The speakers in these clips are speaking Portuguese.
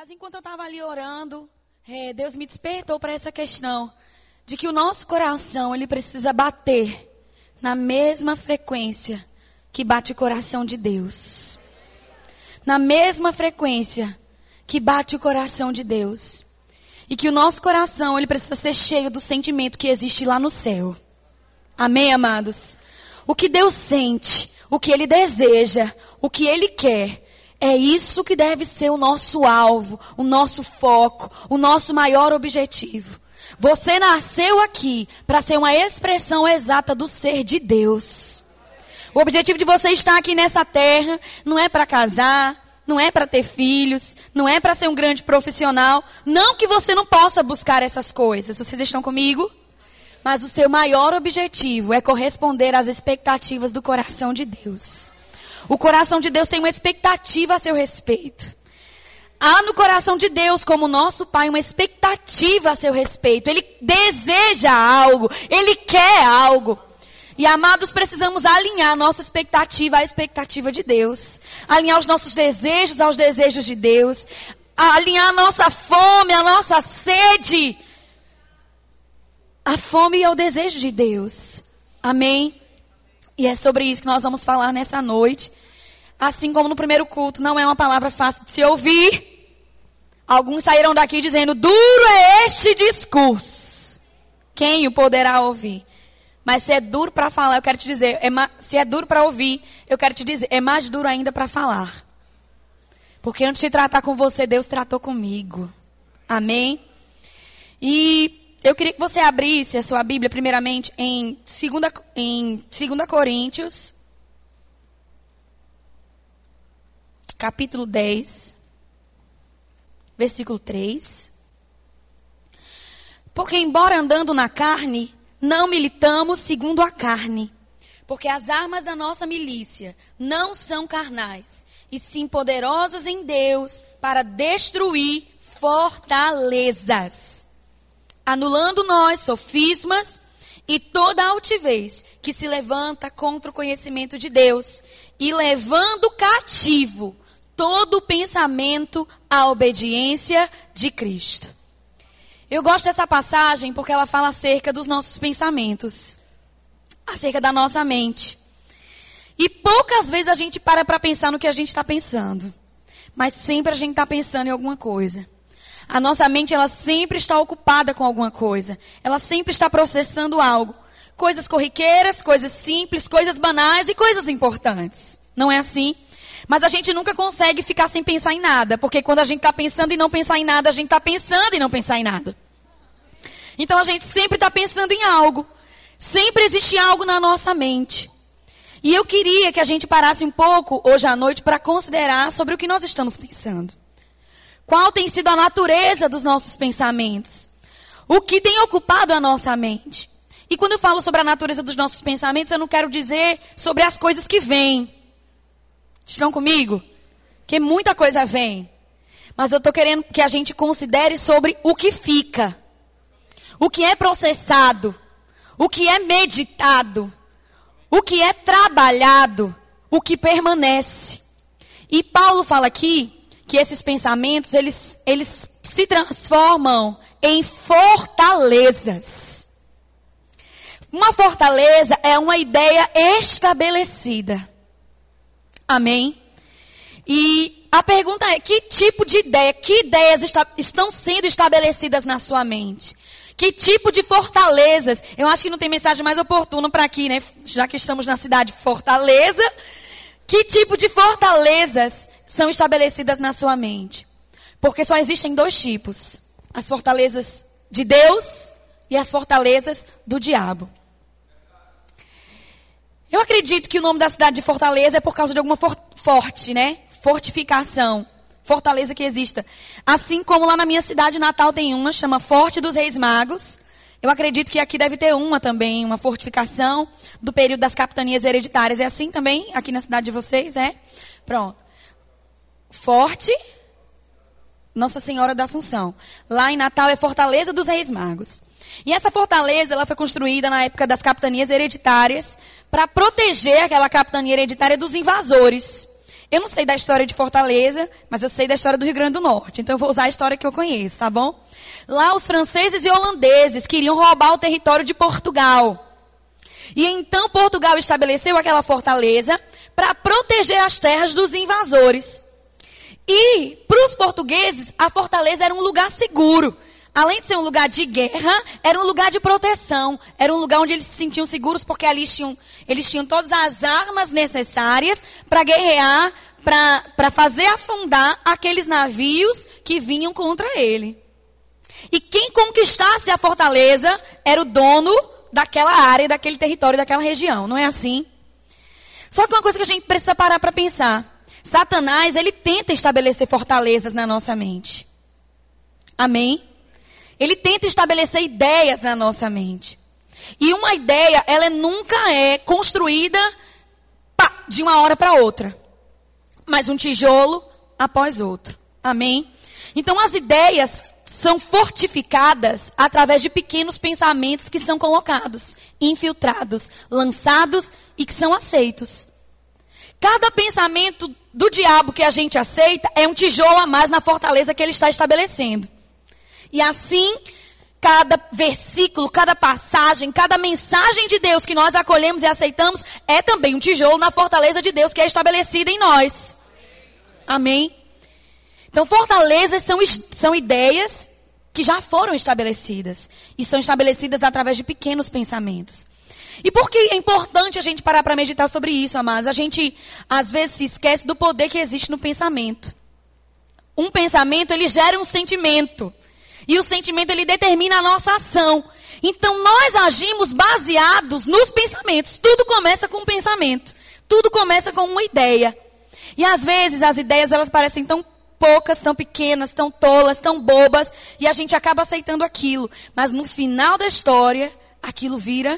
Mas enquanto eu estava ali orando, é, Deus me despertou para essa questão de que o nosso coração ele precisa bater na mesma frequência que bate o coração de Deus. Na mesma frequência que bate o coração de Deus. E que o nosso coração ele precisa ser cheio do sentimento que existe lá no céu. Amém, amados? O que Deus sente, o que Ele deseja, o que Ele quer, é isso que deve ser o nosso alvo, o nosso foco, o nosso maior objetivo. Você nasceu aqui para ser uma expressão exata do ser de Deus. O objetivo de você estar aqui nessa terra não é para casar, não é para ter filhos, não é para ser um grande profissional. Não que você não possa buscar essas coisas. Vocês estão comigo? Mas o seu maior objetivo é corresponder às expectativas do coração de Deus. O coração de Deus tem uma expectativa a seu respeito. Há no coração de Deus, como nosso Pai, uma expectativa a seu respeito. Ele deseja algo, ele quer algo. E amados, precisamos alinhar nossa expectativa à expectativa de Deus. Alinhar os nossos desejos aos desejos de Deus. Alinhar a nossa fome, a nossa sede a fome é o desejo de Deus. Amém? E é sobre isso que nós vamos falar nessa noite. Assim como no primeiro culto, não é uma palavra fácil de se ouvir. Alguns saíram daqui dizendo: duro é este discurso. Quem o poderá ouvir? Mas se é duro para falar, eu quero te dizer, é se é duro para ouvir, eu quero te dizer, é mais duro ainda para falar. Porque antes de tratar com você, Deus tratou comigo. Amém? E eu queria que você abrisse a sua Bíblia, primeiramente, em 2 em 2 Coríntios, capítulo 10, versículo 3. Porque, embora andando na carne, não militamos segundo a carne. Porque as armas da nossa milícia não são carnais, e sim poderosos em Deus para destruir fortalezas anulando nós sofismas e toda altivez que se levanta contra o conhecimento de Deus e levando cativo todo o pensamento à obediência de Cristo. Eu gosto dessa passagem porque ela fala acerca dos nossos pensamentos, acerca da nossa mente. E poucas vezes a gente para para pensar no que a gente está pensando, mas sempre a gente está pensando em alguma coisa. A nossa mente, ela sempre está ocupada com alguma coisa. Ela sempre está processando algo. Coisas corriqueiras, coisas simples, coisas banais e coisas importantes. Não é assim? Mas a gente nunca consegue ficar sem pensar em nada. Porque quando a gente está pensando em não pensar em nada, a gente está pensando em não pensar em nada. Então a gente sempre está pensando em algo. Sempre existe algo na nossa mente. E eu queria que a gente parasse um pouco hoje à noite para considerar sobre o que nós estamos pensando. Qual tem sido a natureza dos nossos pensamentos? O que tem ocupado a nossa mente? E quando eu falo sobre a natureza dos nossos pensamentos, eu não quero dizer sobre as coisas que vêm. Estão comigo? Que muita coisa vem. Mas eu estou querendo que a gente considere sobre o que fica. O que é processado. O que é meditado. O que é trabalhado. O que permanece. E Paulo fala aqui que esses pensamentos, eles, eles se transformam em fortalezas. Uma fortaleza é uma ideia estabelecida. Amém? E a pergunta é: que tipo de ideia, que ideias está, estão sendo estabelecidas na sua mente? Que tipo de fortalezas? Eu acho que não tem mensagem mais oportuna para aqui, né? Já que estamos na cidade Fortaleza. Que tipo de fortalezas são estabelecidas na sua mente. Porque só existem dois tipos: as fortalezas de Deus e as fortalezas do diabo. Eu acredito que o nome da cidade de Fortaleza é por causa de alguma for forte, né? Fortificação. Fortaleza que exista. Assim como lá na minha cidade natal tem uma, chama Forte dos Reis Magos. Eu acredito que aqui deve ter uma também, uma fortificação do período das capitanias hereditárias. É assim também aqui na cidade de vocês, é? Pronto forte, Nossa Senhora da Assunção. Lá em Natal é Fortaleza dos Reis Magos. E essa fortaleza ela foi construída na época das capitanias hereditárias para proteger aquela capitania hereditária dos invasores. Eu não sei da história de Fortaleza, mas eu sei da história do Rio Grande do Norte. Então eu vou usar a história que eu conheço, tá bom? Lá os franceses e holandeses queriam roubar o território de Portugal. E então Portugal estabeleceu aquela fortaleza para proteger as terras dos invasores. E para os portugueses, a fortaleza era um lugar seguro. Além de ser um lugar de guerra, era um lugar de proteção. Era um lugar onde eles se sentiam seguros porque ali tinham, eles tinham todas as armas necessárias para guerrear, para fazer afundar aqueles navios que vinham contra ele. E quem conquistasse a fortaleza era o dono daquela área, daquele território, daquela região. Não é assim? Só que uma coisa que a gente precisa parar para pensar. Satanás, ele tenta estabelecer fortalezas na nossa mente. Amém? Ele tenta estabelecer ideias na nossa mente. E uma ideia, ela nunca é construída pá, de uma hora para outra. Mas um tijolo após outro. Amém? Então as ideias são fortificadas através de pequenos pensamentos que são colocados, infiltrados, lançados e que são aceitos. Cada pensamento do diabo que a gente aceita é um tijolo a mais na fortaleza que ele está estabelecendo. E assim, cada versículo, cada passagem, cada mensagem de Deus que nós acolhemos e aceitamos é também um tijolo na fortaleza de Deus que é estabelecida em nós. Amém? Então, fortalezas são, são ideias que já foram estabelecidas. E são estabelecidas através de pequenos pensamentos. E por que é importante a gente parar para meditar sobre isso, amados? A gente, às vezes, se esquece do poder que existe no pensamento. Um pensamento, ele gera um sentimento. E o sentimento, ele determina a nossa ação. Então, nós agimos baseados nos pensamentos. Tudo começa com um pensamento. Tudo começa com uma ideia. E às vezes, as ideias, elas parecem tão poucas, tão pequenas, tão tolas, tão bobas, e a gente acaba aceitando aquilo. Mas no final da história, aquilo vira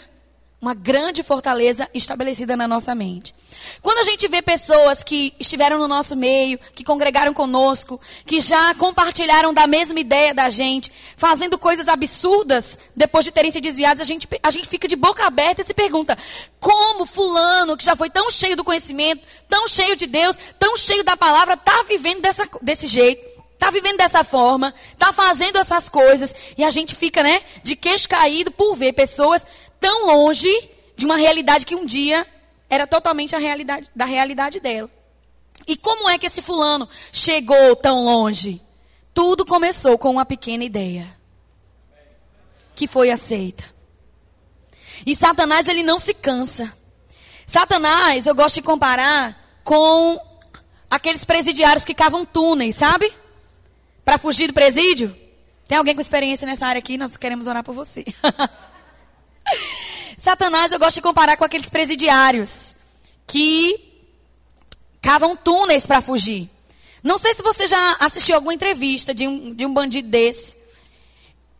uma grande fortaleza estabelecida na nossa mente. Quando a gente vê pessoas que estiveram no nosso meio, que congregaram conosco, que já compartilharam da mesma ideia da gente, fazendo coisas absurdas depois de terem se desviado, a gente, a gente fica de boca aberta e se pergunta: como Fulano, que já foi tão cheio do conhecimento, tão cheio de Deus, tão cheio da palavra, está vivendo dessa, desse jeito? Está vivendo dessa forma, está fazendo essas coisas, e a gente fica, né, de queixo caído por ver pessoas tão longe de uma realidade que um dia era totalmente a realidade, da realidade dela. E como é que esse fulano chegou tão longe? Tudo começou com uma pequena ideia que foi aceita. E Satanás ele não se cansa. Satanás, eu gosto de comparar com aqueles presidiários que cavam túneis, sabe? Para fugir do presídio. Tem alguém com experiência nessa área aqui? Nós queremos orar por você. Satanás eu gosto de comparar com aqueles presidiários que cavam túneis para fugir. Não sei se você já assistiu alguma entrevista de um, de um bandido desse.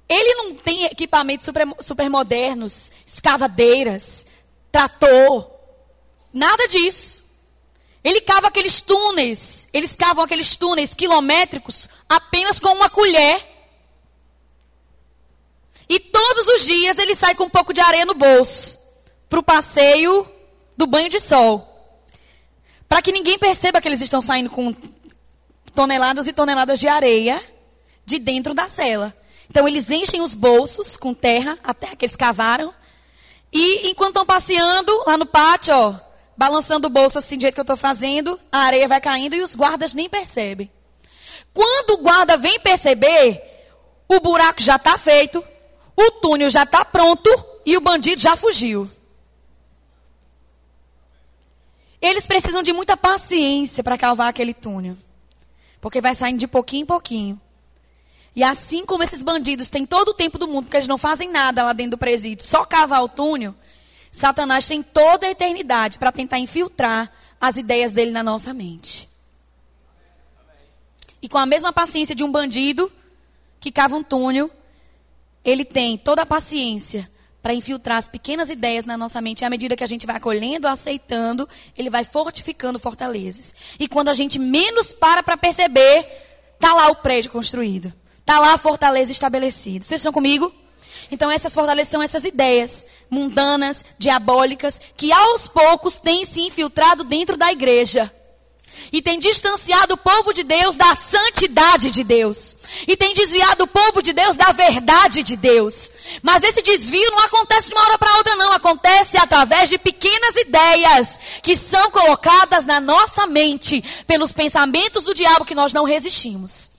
Ele não tem equipamentos super, super modernos, escavadeiras, trator, nada disso. Ele cava aqueles túneis, eles cavam aqueles túneis quilométricos apenas com uma colher e todos os dias ele sai com um pouco de areia no bolso para o passeio do banho de sol. Para que ninguém perceba que eles estão saindo com toneladas e toneladas de areia de dentro da cela. Então eles enchem os bolsos com terra, a terra que eles cavaram. E enquanto estão passeando lá no pátio, ó, balançando o bolso assim do jeito que eu estou fazendo, a areia vai caindo e os guardas nem percebem. Quando o guarda vem perceber, o buraco já está feito, o túnel já está pronto e o bandido já fugiu. Eles precisam de muita paciência para cavar aquele túnel. Porque vai saindo de pouquinho em pouquinho. E assim como esses bandidos têm todo o tempo do mundo, porque eles não fazem nada lá dentro do presídio, só cavar o túnel, Satanás tem toda a eternidade para tentar infiltrar as ideias dele na nossa mente. E com a mesma paciência de um bandido que cava um túnel, ele tem toda a paciência para infiltrar as pequenas ideias na nossa mente. E à medida que a gente vai acolhendo, aceitando, ele vai fortificando fortalezas. E quando a gente menos para para perceber, tá lá o prédio construído. Tá lá a fortaleza estabelecida. Vocês estão comigo? Então essas fortalezas são essas ideias mundanas, diabólicas, que aos poucos têm se infiltrado dentro da igreja. E tem distanciado o povo de Deus da santidade de Deus. E tem desviado o povo de Deus da verdade de Deus. Mas esse desvio não acontece de uma hora para outra, não. Acontece através de pequenas ideias que são colocadas na nossa mente pelos pensamentos do diabo que nós não resistimos.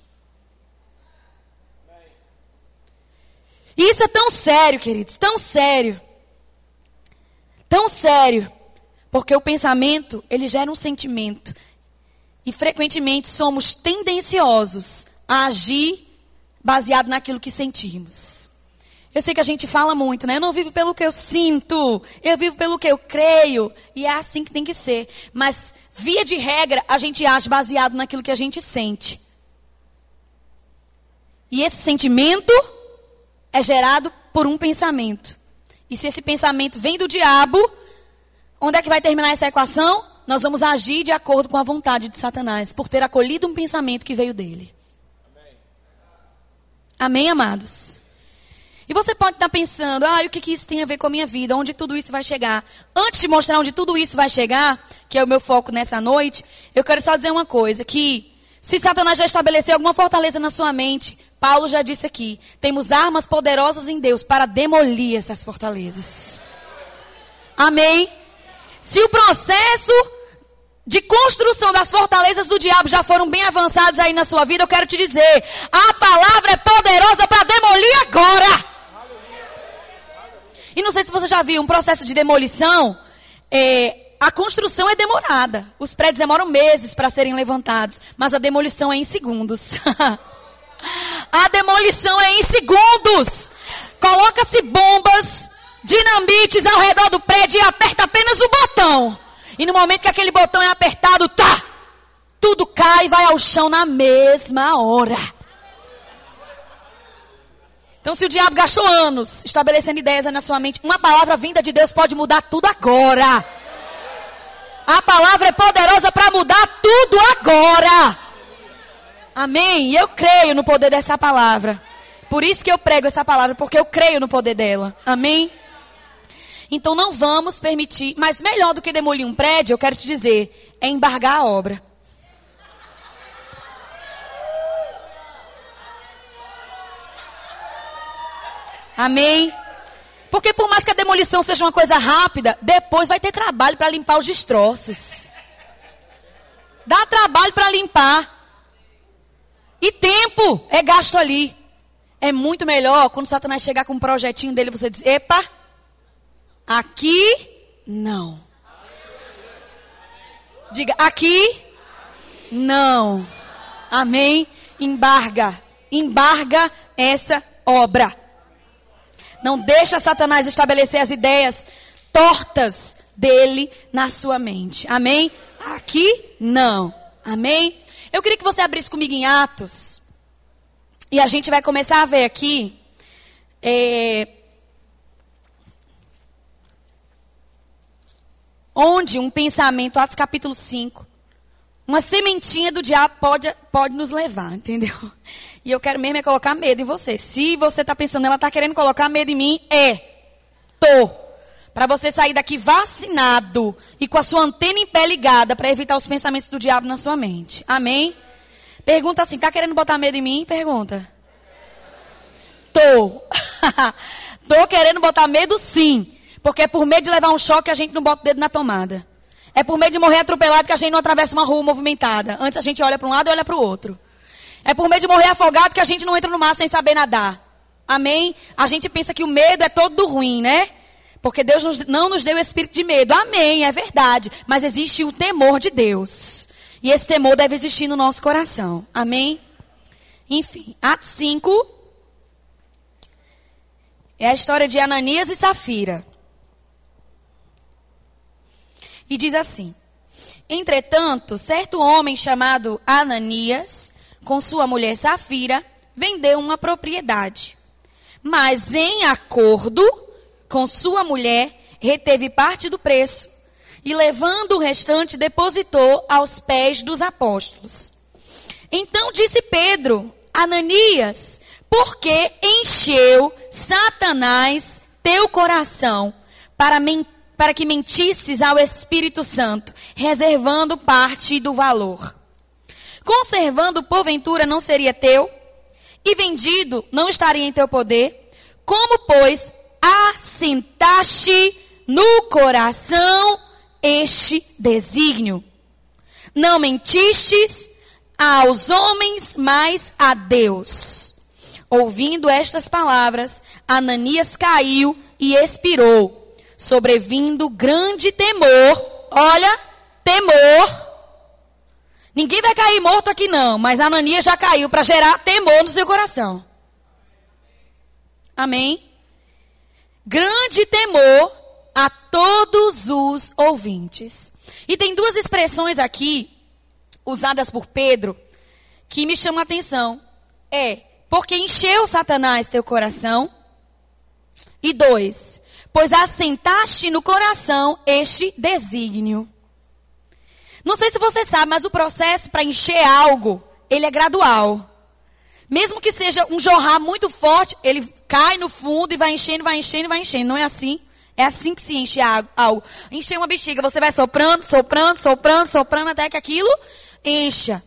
E isso é tão sério, queridos, tão sério. Tão sério. Porque o pensamento, ele gera um sentimento. E frequentemente somos tendenciosos a agir baseado naquilo que sentimos. Eu sei que a gente fala muito, né? Eu não vivo pelo que eu sinto, eu vivo pelo que eu creio. E é assim que tem que ser. Mas, via de regra, a gente age baseado naquilo que a gente sente. E esse sentimento é gerado por um pensamento. E se esse pensamento vem do diabo, onde é que vai terminar essa equação? Nós vamos agir de acordo com a vontade de Satanás, por ter acolhido um pensamento que veio dele. Amém, amados? E você pode estar pensando, ah, o que, que isso tem a ver com a minha vida? Onde tudo isso vai chegar? Antes de mostrar onde tudo isso vai chegar, que é o meu foco nessa noite, eu quero só dizer uma coisa, que se Satanás já estabeleceu alguma fortaleza na sua mente, Paulo já disse aqui: temos armas poderosas em Deus para demolir essas fortalezas. Amém? Se o processo de construção das fortalezas do diabo já foram bem avançados aí na sua vida, eu quero te dizer: a palavra é poderosa para demolir agora. E não sei se você já viu um processo de demolição. É, a construção é demorada. Os prédios demoram meses para serem levantados. Mas a demolição é em segundos. A demolição é em segundos. Coloca-se bombas, dinamites ao redor do prédio e aperta apenas o botão. E no momento que aquele botão é apertado, tá! Tudo cai e vai ao chão na mesma hora. Então, se o diabo gastou anos estabelecendo ideias na sua mente, uma palavra vinda de Deus pode mudar tudo agora. A palavra é poderosa para mudar tudo agora. Amém? Eu creio no poder dessa palavra. Por isso que eu prego essa palavra, porque eu creio no poder dela. Amém? Então não vamos permitir, mas melhor do que demolir um prédio, eu quero te dizer, é embargar a obra. Amém? Porque por mais que a demolição seja uma coisa rápida, depois vai ter trabalho para limpar os destroços. Dá trabalho para limpar. E tempo é gasto ali. É muito melhor quando Satanás chegar com um projetinho dele, você diz: Epa, aqui não. Diga, aqui não. Amém? Embarga. Embarga essa obra. Não deixa Satanás estabelecer as ideias tortas dele na sua mente. Amém? Aqui não. Amém? Eu queria que você abrisse comigo em Atos. E a gente vai começar a ver aqui. É, onde um pensamento, Atos capítulo 5, uma sementinha do diabo pode, pode nos levar, entendeu? E eu quero mesmo é colocar medo em você. Se você está pensando, ela está querendo colocar medo em mim, é. Tô para você sair daqui vacinado e com a sua antena em pé ligada para evitar os pensamentos do diabo na sua mente. Amém? Pergunta assim: tá querendo botar medo em mim? Pergunta. Tô. Tô querendo botar medo sim. Porque é por medo de levar um choque que a gente não bota o dedo na tomada. É por medo de morrer atropelado que a gente não atravessa uma rua movimentada. Antes a gente olha para um lado e olha para o outro. É por medo de morrer afogado que a gente não entra no mar sem saber nadar. Amém? A gente pensa que o medo é todo do ruim, né? Porque Deus não nos deu espírito de medo. Amém, é verdade. Mas existe o temor de Deus. E esse temor deve existir no nosso coração. Amém? Enfim, Atos 5 é a história de Ananias e Safira. E diz assim: Entretanto, certo homem chamado Ananias, com sua mulher Safira, vendeu uma propriedade. Mas em acordo com sua mulher, reteve parte do preço e, levando o restante, depositou aos pés dos apóstolos. Então disse Pedro, Ananias, por que encheu Satanás teu coração para para que mentisses ao Espírito Santo, reservando parte do valor. Conservando, porventura, não seria teu, e vendido não estaria em teu poder? Como, pois, assentaste no coração este desígnio? Não mentistes aos homens, mas a Deus. Ouvindo estas palavras, Ananias caiu e expirou, sobrevindo grande temor. Olha, temor. Ninguém vai cair morto aqui não, mas Ananias já caiu para gerar temor no seu coração. Amém? Grande temor a todos os ouvintes. E tem duas expressões aqui, usadas por Pedro, que me chamam a atenção. É, porque encheu Satanás teu coração. E dois, pois assentaste no coração este desígnio. Não sei se você sabe, mas o processo para encher algo, ele é gradual. Mesmo que seja um jorrar muito forte, ele cai no fundo e vai enchendo, vai enchendo, vai enchendo. Não é assim? É assim que se enche algo. Encher uma bexiga, você vai soprando, soprando, soprando, soprando até que aquilo encha.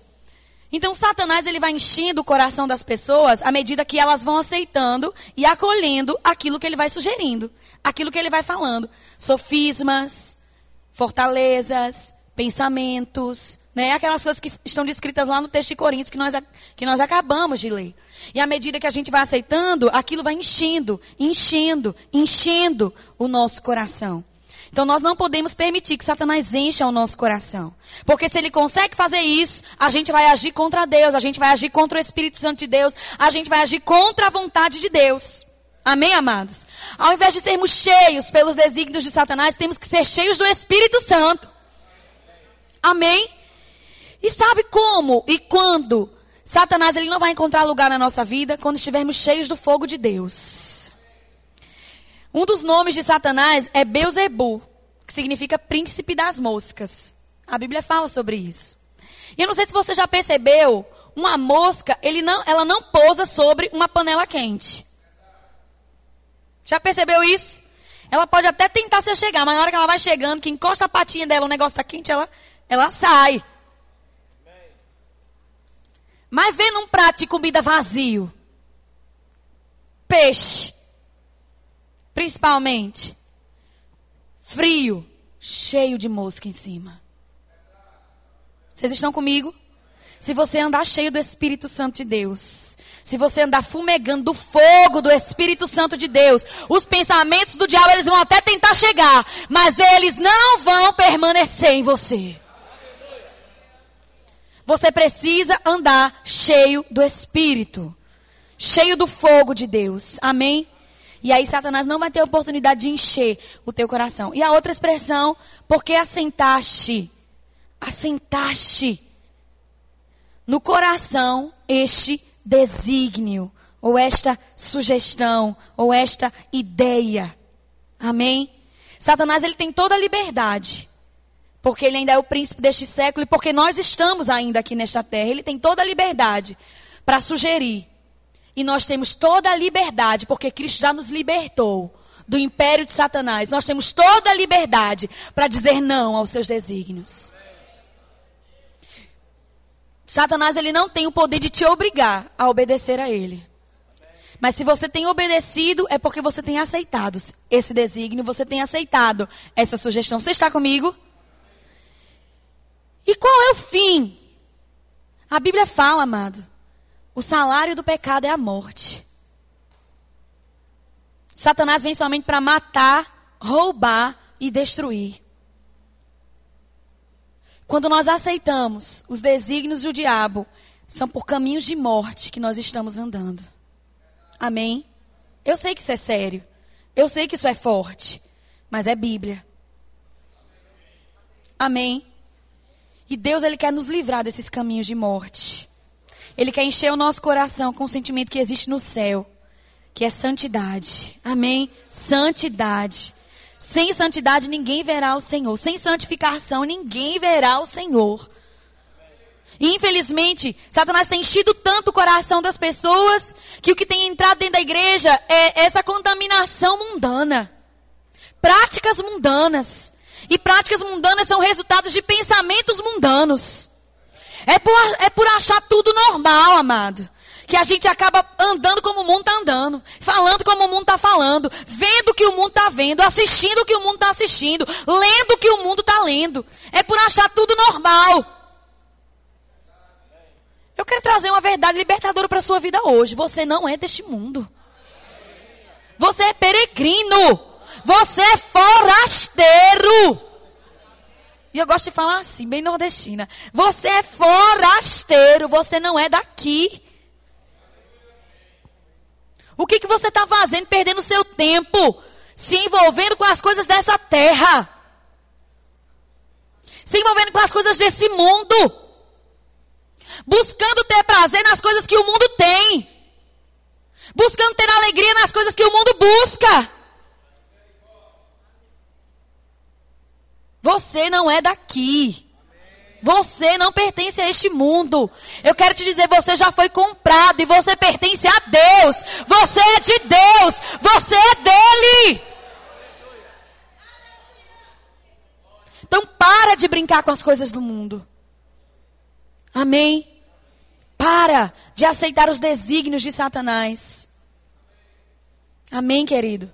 Então Satanás ele vai enchendo o coração das pessoas à medida que elas vão aceitando e acolhendo aquilo que ele vai sugerindo, aquilo que ele vai falando, sofismas, fortalezas, pensamentos, né? Aquelas coisas que estão descritas lá no texto de Coríntios que nós, que nós acabamos de ler. E à medida que a gente vai aceitando, aquilo vai enchendo, enchendo, enchendo o nosso coração. Então nós não podemos permitir que Satanás encha o nosso coração. Porque se ele consegue fazer isso, a gente vai agir contra Deus, a gente vai agir contra o Espírito Santo de Deus, a gente vai agir contra a vontade de Deus. Amém, amados? Ao invés de sermos cheios pelos desígnios de Satanás, temos que ser cheios do Espírito Santo. Amém? E sabe como e quando Satanás ele não vai encontrar lugar na nossa vida quando estivermos cheios do fogo de Deus. Um dos nomes de Satanás é Beuzebu, que significa príncipe das moscas. A Bíblia fala sobre isso. E eu não sei se você já percebeu, uma mosca, não, ela não pousa sobre uma panela quente. Já percebeu isso? Ela pode até tentar se chegar, mas na hora que ela vai chegando, que encosta a patinha dela, o negócio está quente, ela, ela sai. Mas vê num prato de comida vazio. Peixe. Principalmente. Frio. Cheio de mosca em cima. Vocês estão comigo? Se você andar cheio do Espírito Santo de Deus, se você andar fumegando do fogo do Espírito Santo de Deus, os pensamentos do diabo eles vão até tentar chegar, mas eles não vão permanecer em você. Você precisa andar cheio do Espírito, cheio do fogo de Deus. Amém? E aí Satanás não vai ter oportunidade de encher o teu coração. E a outra expressão, porque assentaste, assentaste no coração este desígnio, ou esta sugestão, ou esta ideia. Amém? Satanás ele tem toda a liberdade porque ele ainda é o príncipe deste século e porque nós estamos ainda aqui nesta terra. Ele tem toda a liberdade para sugerir. E nós temos toda a liberdade, porque Cristo já nos libertou do império de Satanás. Nós temos toda a liberdade para dizer não aos seus desígnios. Satanás ele não tem o poder de te obrigar a obedecer a ele. Mas se você tem obedecido, é porque você tem aceitado esse desígnio, você tem aceitado essa sugestão. Você está comigo? E qual é o fim? A Bíblia fala, amado. O salário do pecado é a morte. Satanás vem somente para matar, roubar e destruir. Quando nós aceitamos os desígnios do diabo, são por caminhos de morte que nós estamos andando. Amém? Eu sei que isso é sério. Eu sei que isso é forte. Mas é Bíblia. Amém? E Deus, Ele quer nos livrar desses caminhos de morte. Ele quer encher o nosso coração com o sentimento que existe no céu, que é santidade. Amém? Santidade. Sem santidade ninguém verá o Senhor. Sem santificação ninguém verá o Senhor. E infelizmente, Satanás tem enchido tanto o coração das pessoas que o que tem entrado dentro da igreja é essa contaminação mundana práticas mundanas. E práticas mundanas são resultados de pensamentos mundanos. É por, é por achar tudo normal, amado. Que a gente acaba andando como o mundo está andando, falando como o mundo está falando, vendo o que o mundo está vendo, assistindo o que o mundo está assistindo, lendo o que o mundo está lendo. É por achar tudo normal. Eu quero trazer uma verdade libertadora para a sua vida hoje. Você não é deste mundo. Você é peregrino. Você é forasteiro. E eu gosto de falar assim, bem nordestina. Você é forasteiro, você não é daqui. O que, que você está fazendo, perdendo seu tempo, se envolvendo com as coisas dessa terra? Se envolvendo com as coisas desse mundo? Buscando ter prazer nas coisas que o mundo tem. Buscando ter alegria nas coisas que o mundo busca. Você não é daqui. Você não pertence a este mundo. Eu quero te dizer, você já foi comprado e você pertence a Deus. Você é de Deus. Você é dele. Então para de brincar com as coisas do mundo. Amém. Para de aceitar os desígnios de Satanás. Amém, querido?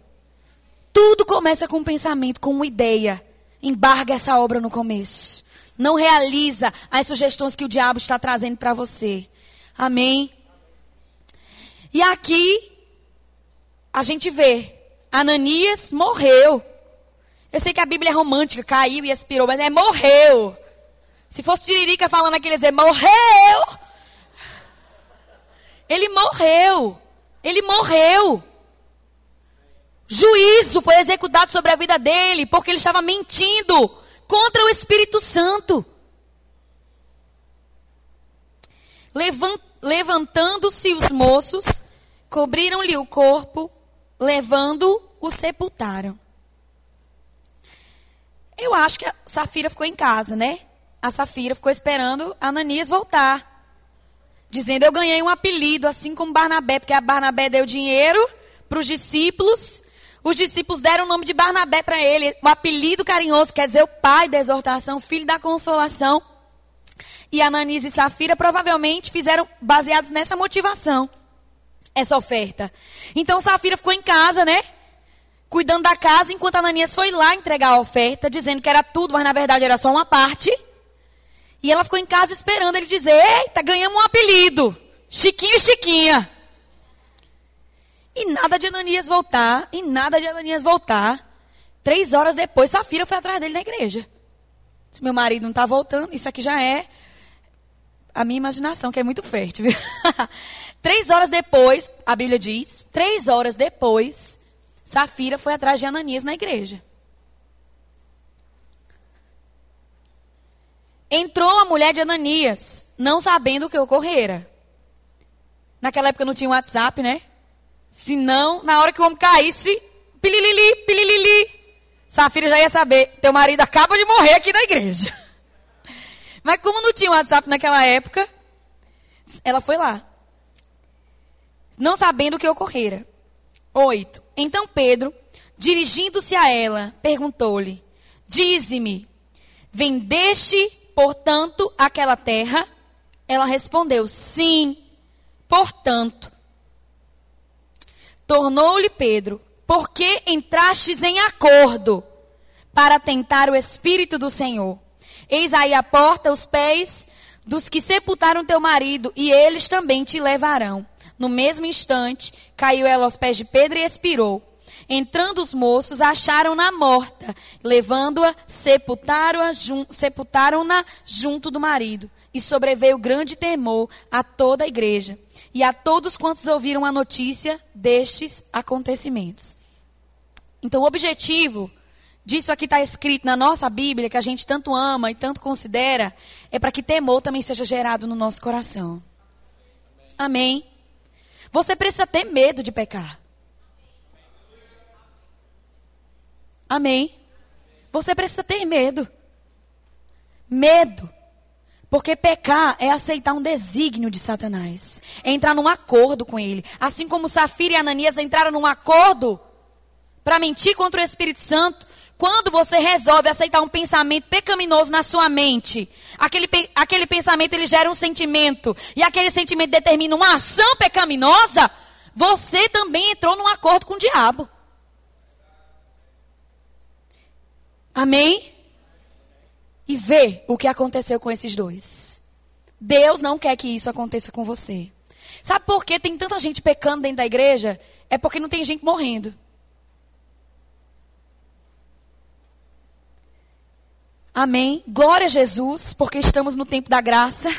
Tudo começa com um pensamento, com uma ideia embarga essa obra no começo. Não realiza as sugestões que o diabo está trazendo para você. Amém? E aqui a gente vê, Ananias morreu. Eu sei que a Bíblia é romântica, caiu e expirou, mas é morreu. Se fosse Tiririca falando aqui, ele dizer, morreu. Ele morreu. Ele morreu. Juízo foi executado sobre a vida dele, porque ele estava mentindo contra o Espírito Santo. Levantando-se os moços, cobriram-lhe o corpo, levando-o, o sepultaram. Eu acho que a Safira ficou em casa, né? A Safira ficou esperando Ananias voltar. Dizendo, eu ganhei um apelido, assim como Barnabé, porque a Barnabé deu dinheiro para os discípulos os discípulos deram o nome de Barnabé para ele. O apelido carinhoso quer dizer o pai da exortação, filho da consolação. E Ananias e Safira provavelmente fizeram baseados nessa motivação, essa oferta. Então Safira ficou em casa, né? Cuidando da casa, enquanto Ananias foi lá entregar a oferta, dizendo que era tudo, mas na verdade era só uma parte. E ela ficou em casa esperando ele dizer: Eita, ganhamos um apelido. Chiquinho e Chiquinha. E nada de Ananias voltar, e nada de Ananias voltar. Três horas depois, Safira foi atrás dele na igreja. Se meu marido não está voltando, isso aqui já é a minha imaginação, que é muito fértil. três horas depois, a Bíblia diz, três horas depois, Safira foi atrás de Ananias na igreja. Entrou a mulher de Ananias, não sabendo o que ocorrera. Naquela época não tinha WhatsApp, né? Senão, na hora que o homem caísse, pililili, pililili, Safira já ia saber, teu marido acaba de morrer aqui na igreja. Mas como não tinha WhatsApp naquela época, ela foi lá. Não sabendo o que ocorrera. Oito. Então Pedro, dirigindo-se a ela, perguntou-lhe: Dize-me, vendeste, portanto, aquela terra? Ela respondeu: Sim, portanto. Tornou-lhe Pedro: Por que entrastes em acordo para tentar o Espírito do Senhor? Eis aí a porta, os pés dos que sepultaram teu marido, e eles também te levarão. No mesmo instante, caiu ela aos pés de Pedro e expirou. Entrando os moços, acharam-na morta. Levando-a, sepultaram-na jun sepultaram junto do marido. E sobreveio grande temor a toda a igreja e a todos quantos ouviram a notícia destes acontecimentos. Então, o objetivo disso aqui está escrito na nossa Bíblia, que a gente tanto ama e tanto considera, é para que temor também seja gerado no nosso coração. Amém? Você precisa ter medo de pecar. Amém? Você precisa ter medo. Medo. Porque pecar é aceitar um desígnio de Satanás. É entrar num acordo com ele. Assim como Safira e Ananias entraram num acordo para mentir contra o Espírito Santo, quando você resolve aceitar um pensamento pecaminoso na sua mente, aquele, aquele pensamento ele gera um sentimento, e aquele sentimento determina uma ação pecaminosa, você também entrou num acordo com o diabo. Amém? E vê o que aconteceu com esses dois. Deus não quer que isso aconteça com você. Sabe por que tem tanta gente pecando dentro da igreja? É porque não tem gente morrendo. Amém. Glória a Jesus, porque estamos no tempo da graça.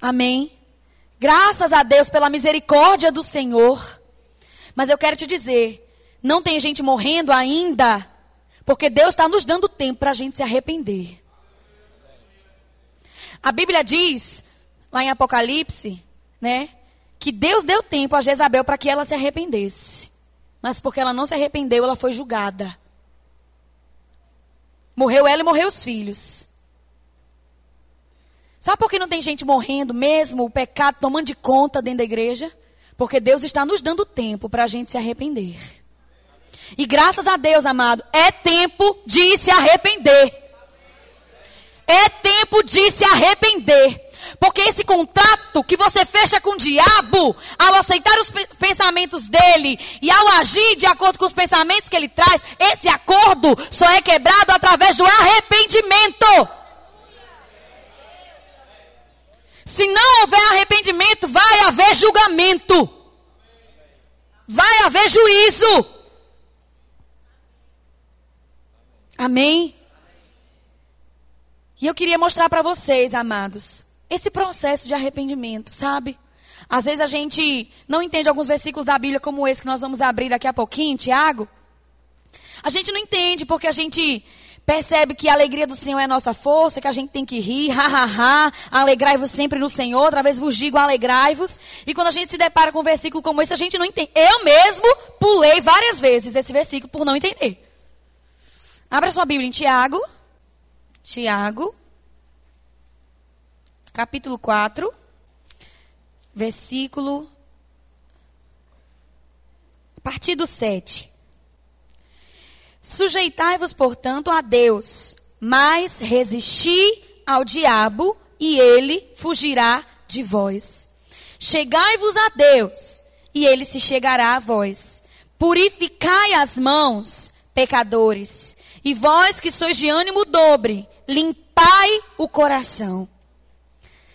Amém. Graças a Deus pela misericórdia do Senhor. Mas eu quero te dizer, não tem gente morrendo ainda, porque Deus está nos dando tempo para a gente se arrepender. A Bíblia diz, lá em Apocalipse, né, que Deus deu tempo a Jezabel para que ela se arrependesse. Mas porque ela não se arrependeu, ela foi julgada. Morreu ela e morreu os filhos. Sabe por que não tem gente morrendo mesmo, o pecado tomando de conta dentro da igreja? Porque Deus está nos dando tempo para a gente se arrepender. E graças a Deus, amado, é tempo de se arrepender. É tempo de se arrepender. Porque esse contrato que você fecha com o diabo, ao aceitar os pensamentos dele e ao agir de acordo com os pensamentos que ele traz, esse acordo só é quebrado através do arrependimento. Se não houver arrependimento, vai haver julgamento. Vai haver juízo. Amém? E eu queria mostrar para vocês, amados, esse processo de arrependimento, sabe? Às vezes a gente não entende alguns versículos da Bíblia como esse que nós vamos abrir daqui a pouquinho, Tiago. A gente não entende porque a gente percebe que a alegria do Senhor é nossa força, que a gente tem que rir, ha, ha, ha, alegrai-vos sempre no Senhor, outra vez vos digo alegrai-vos. E quando a gente se depara com um versículo como esse, a gente não entende. Eu mesmo pulei várias vezes esse versículo por não entender. Abra sua Bíblia em Tiago, Tiago, capítulo 4, versículo. A partir do 7. Sujeitai-vos, portanto, a Deus, mas resisti ao diabo, e ele fugirá de vós. Chegai-vos a Deus, e ele se chegará a vós. Purificai as mãos, pecadores, e vós que sois de ânimo dobre, limpai o coração.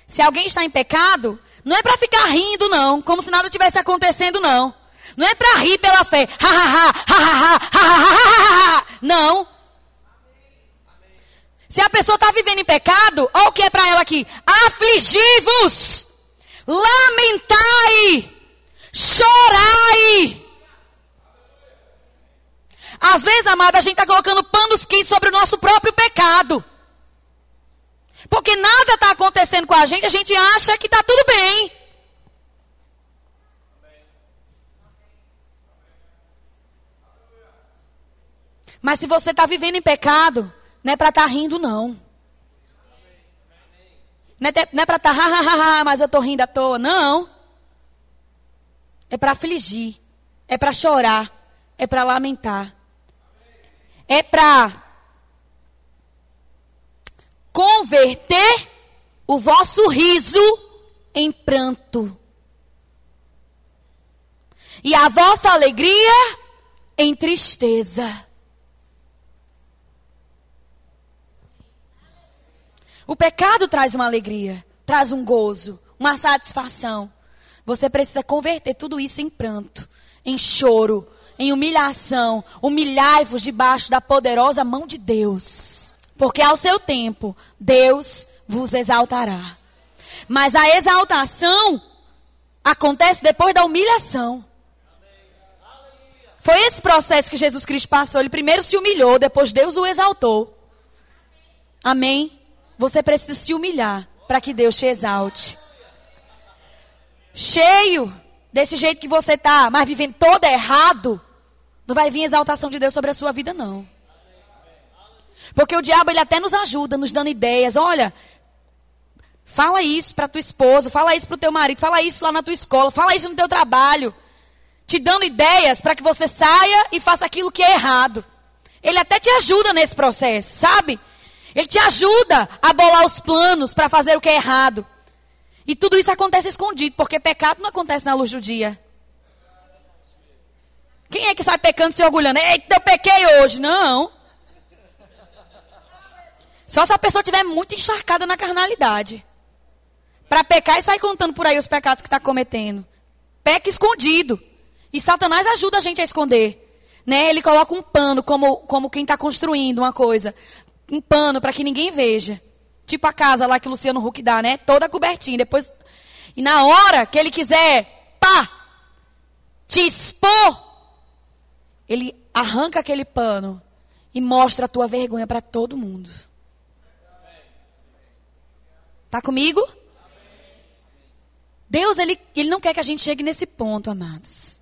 Se alguém está em pecado, não é para ficar rindo, não, como se nada tivesse acontecendo, não. Não é para rir pela fé. Não. Se a pessoa está vivendo em pecado, olha o que é para ela aqui: afligi-vos, lamentai, chorai. Às vezes, amada, a gente está colocando panos quentes sobre o nosso próprio pecado. Porque nada está acontecendo com a gente, a gente acha que está tudo bem. Mas se você está vivendo em pecado, não é para estar tá rindo, não. Não é, é para estar, tá, mas eu estou rindo à toa. Não. É para afligir. É para chorar. É para lamentar. É para converter o vosso riso em pranto. E a vossa alegria em tristeza. O pecado traz uma alegria, traz um gozo, uma satisfação. Você precisa converter tudo isso em pranto, em choro, em humilhação. Humilhai-vos debaixo da poderosa mão de Deus. Porque ao seu tempo, Deus vos exaltará. Mas a exaltação acontece depois da humilhação. Foi esse processo que Jesus Cristo passou. Ele primeiro se humilhou, depois Deus o exaltou. Amém? Você precisa se humilhar para que Deus te exalte. Cheio desse jeito que você tá, mas vivendo todo errado, não vai vir exaltação de Deus sobre a sua vida, não. Porque o diabo ele até nos ajuda, nos dando ideias. Olha, fala isso para tua esposa, fala isso para o teu marido, fala isso lá na tua escola, fala isso no teu trabalho. te dando ideias para que você saia e faça aquilo que é errado. Ele até te ajuda nesse processo, sabe? Ele te ajuda a bolar os planos para fazer o que é errado. E tudo isso acontece escondido, porque pecado não acontece na luz do dia. Quem é que sai pecando se orgulhando? Eita, eu pequei hoje. Não. Só se a pessoa estiver muito encharcada na carnalidade. Para pecar e sair contando por aí os pecados que está cometendo. Peca escondido. E Satanás ajuda a gente a esconder. Né? Ele coloca um pano, como, como quem está construindo uma coisa. Um pano para que ninguém veja. Tipo a casa lá que o Luciano Huck dá, né? Toda cobertinha. Depois. E na hora que ele quiser, pá! Te expor, ele arranca aquele pano e mostra a tua vergonha para todo mundo. Tá comigo? Deus, ele, ele não quer que a gente chegue nesse ponto, amados.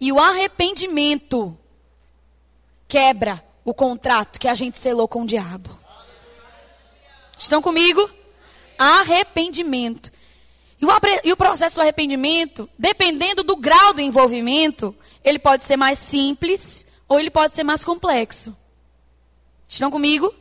E o arrependimento quebra o contrato que a gente selou com o diabo. Estão comigo? Arrependimento. E o, e processo do arrependimento, dependendo do grau do envolvimento, ele pode ser mais simples ou ele pode ser mais complexo. Estão comigo?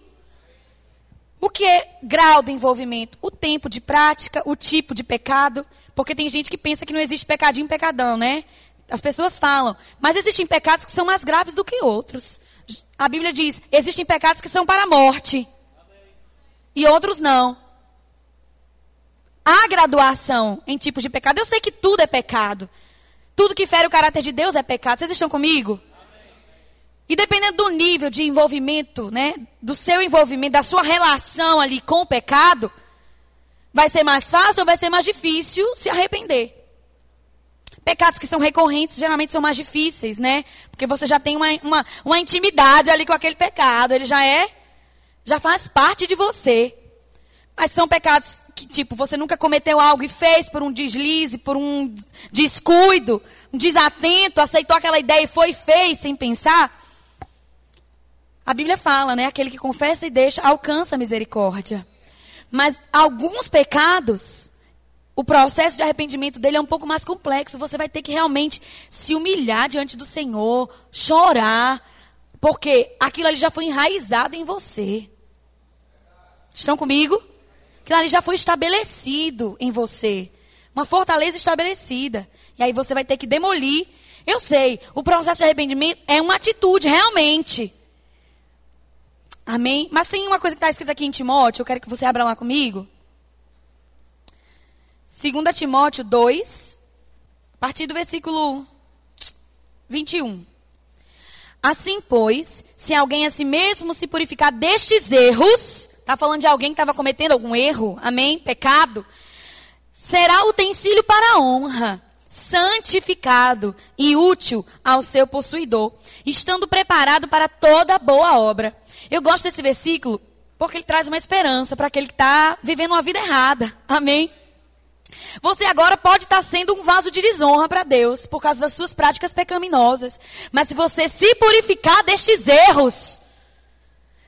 O que é grau de envolvimento? O tempo de prática, o tipo de pecado. Porque tem gente que pensa que não existe pecadinho pecadão, né? As pessoas falam, mas existem pecados que são mais graves do que outros. A Bíblia diz: existem pecados que são para a morte. E outros não. Há graduação em tipos de pecado. Eu sei que tudo é pecado. Tudo que fere o caráter de Deus é pecado. Vocês estão comigo? E dependendo do nível de envolvimento, né, do seu envolvimento, da sua relação ali com o pecado, vai ser mais fácil ou vai ser mais difícil se arrepender. Pecados que são recorrentes geralmente são mais difíceis, né? Porque você já tem uma, uma, uma intimidade ali com aquele pecado. Ele já é, já faz parte de você. Mas são pecados que, tipo, você nunca cometeu algo e fez por um deslize, por um descuido, um desatento, aceitou aquela ideia e foi e fez sem pensar. A Bíblia fala, né? Aquele que confessa e deixa alcança a misericórdia. Mas alguns pecados, o processo de arrependimento dele é um pouco mais complexo. Você vai ter que realmente se humilhar diante do Senhor, chorar, porque aquilo ali já foi enraizado em você. Estão comigo? Aquilo ali já foi estabelecido em você. Uma fortaleza estabelecida. E aí você vai ter que demolir. Eu sei, o processo de arrependimento é uma atitude, realmente. Amém? Mas tem uma coisa que está escrita aqui em Timóteo, eu quero que você abra lá comigo. 2 Timóteo 2, a partir do versículo 21. Assim, pois, se alguém a si mesmo se purificar destes erros, Está falando de alguém que estava cometendo algum erro, amém? Pecado. Será utensílio para honra, santificado e útil ao seu possuidor, estando preparado para toda boa obra. Eu gosto desse versículo porque ele traz uma esperança para aquele que está vivendo uma vida errada, amém? Você agora pode estar tá sendo um vaso de desonra para Deus por causa das suas práticas pecaminosas. Mas se você se purificar destes erros,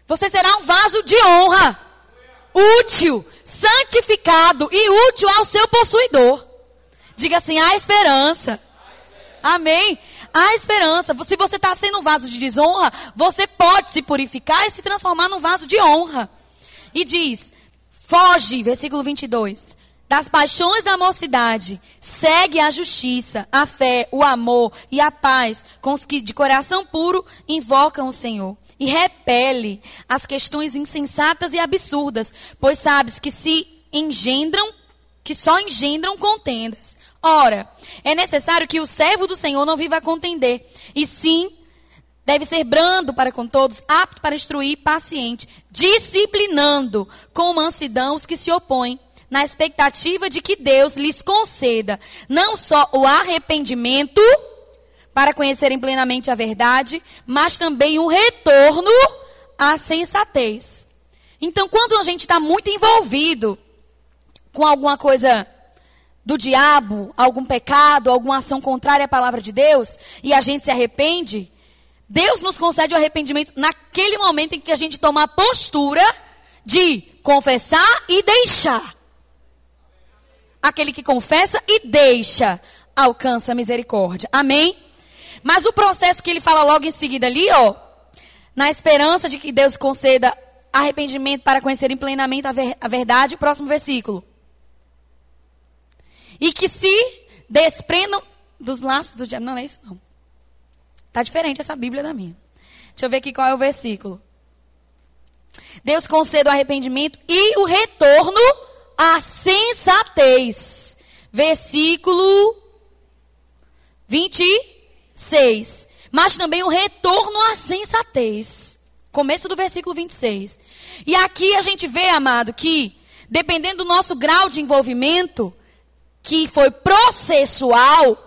você será um vaso de honra, útil, santificado e útil ao seu possuidor. Diga assim: há esperança. Amém. Há esperança. Se você está sendo um vaso de desonra, você pode se purificar e se transformar num vaso de honra. E diz: foge, versículo 22 das paixões da mocidade, segue a justiça, a fé, o amor e a paz com os que de coração puro invocam o Senhor e repele as questões insensatas e absurdas, pois sabes que se engendram, que só engendram contendas. Ora, é necessário que o servo do Senhor não viva a contender, e sim deve ser brando para com todos, apto para instruir, paciente, disciplinando com mansidão os que se opõem, na expectativa de que Deus lhes conceda não só o arrependimento, para conhecerem plenamente a verdade, mas também um retorno à sensatez. Então, quando a gente está muito envolvido com alguma coisa do diabo, algum pecado, alguma ação contrária à palavra de Deus, e a gente se arrepende, Deus nos concede o arrependimento naquele momento em que a gente toma a postura de confessar e deixar. Aquele que confessa e deixa alcança a misericórdia. Amém? Mas o processo que ele fala logo em seguida ali, ó, na esperança de que Deus conceda arrependimento para conhecerem plenamente a, ver, a verdade, próximo versículo. E que se desprendam dos laços do diabo. Não, não é isso não. Tá diferente essa Bíblia da minha. Deixa eu ver aqui qual é o versículo. Deus concede o arrependimento e o retorno à sensatez. Versículo 26. Mas também o retorno à sensatez. Começo do versículo 26. E aqui a gente vê, amado, que dependendo do nosso grau de envolvimento, que foi processual,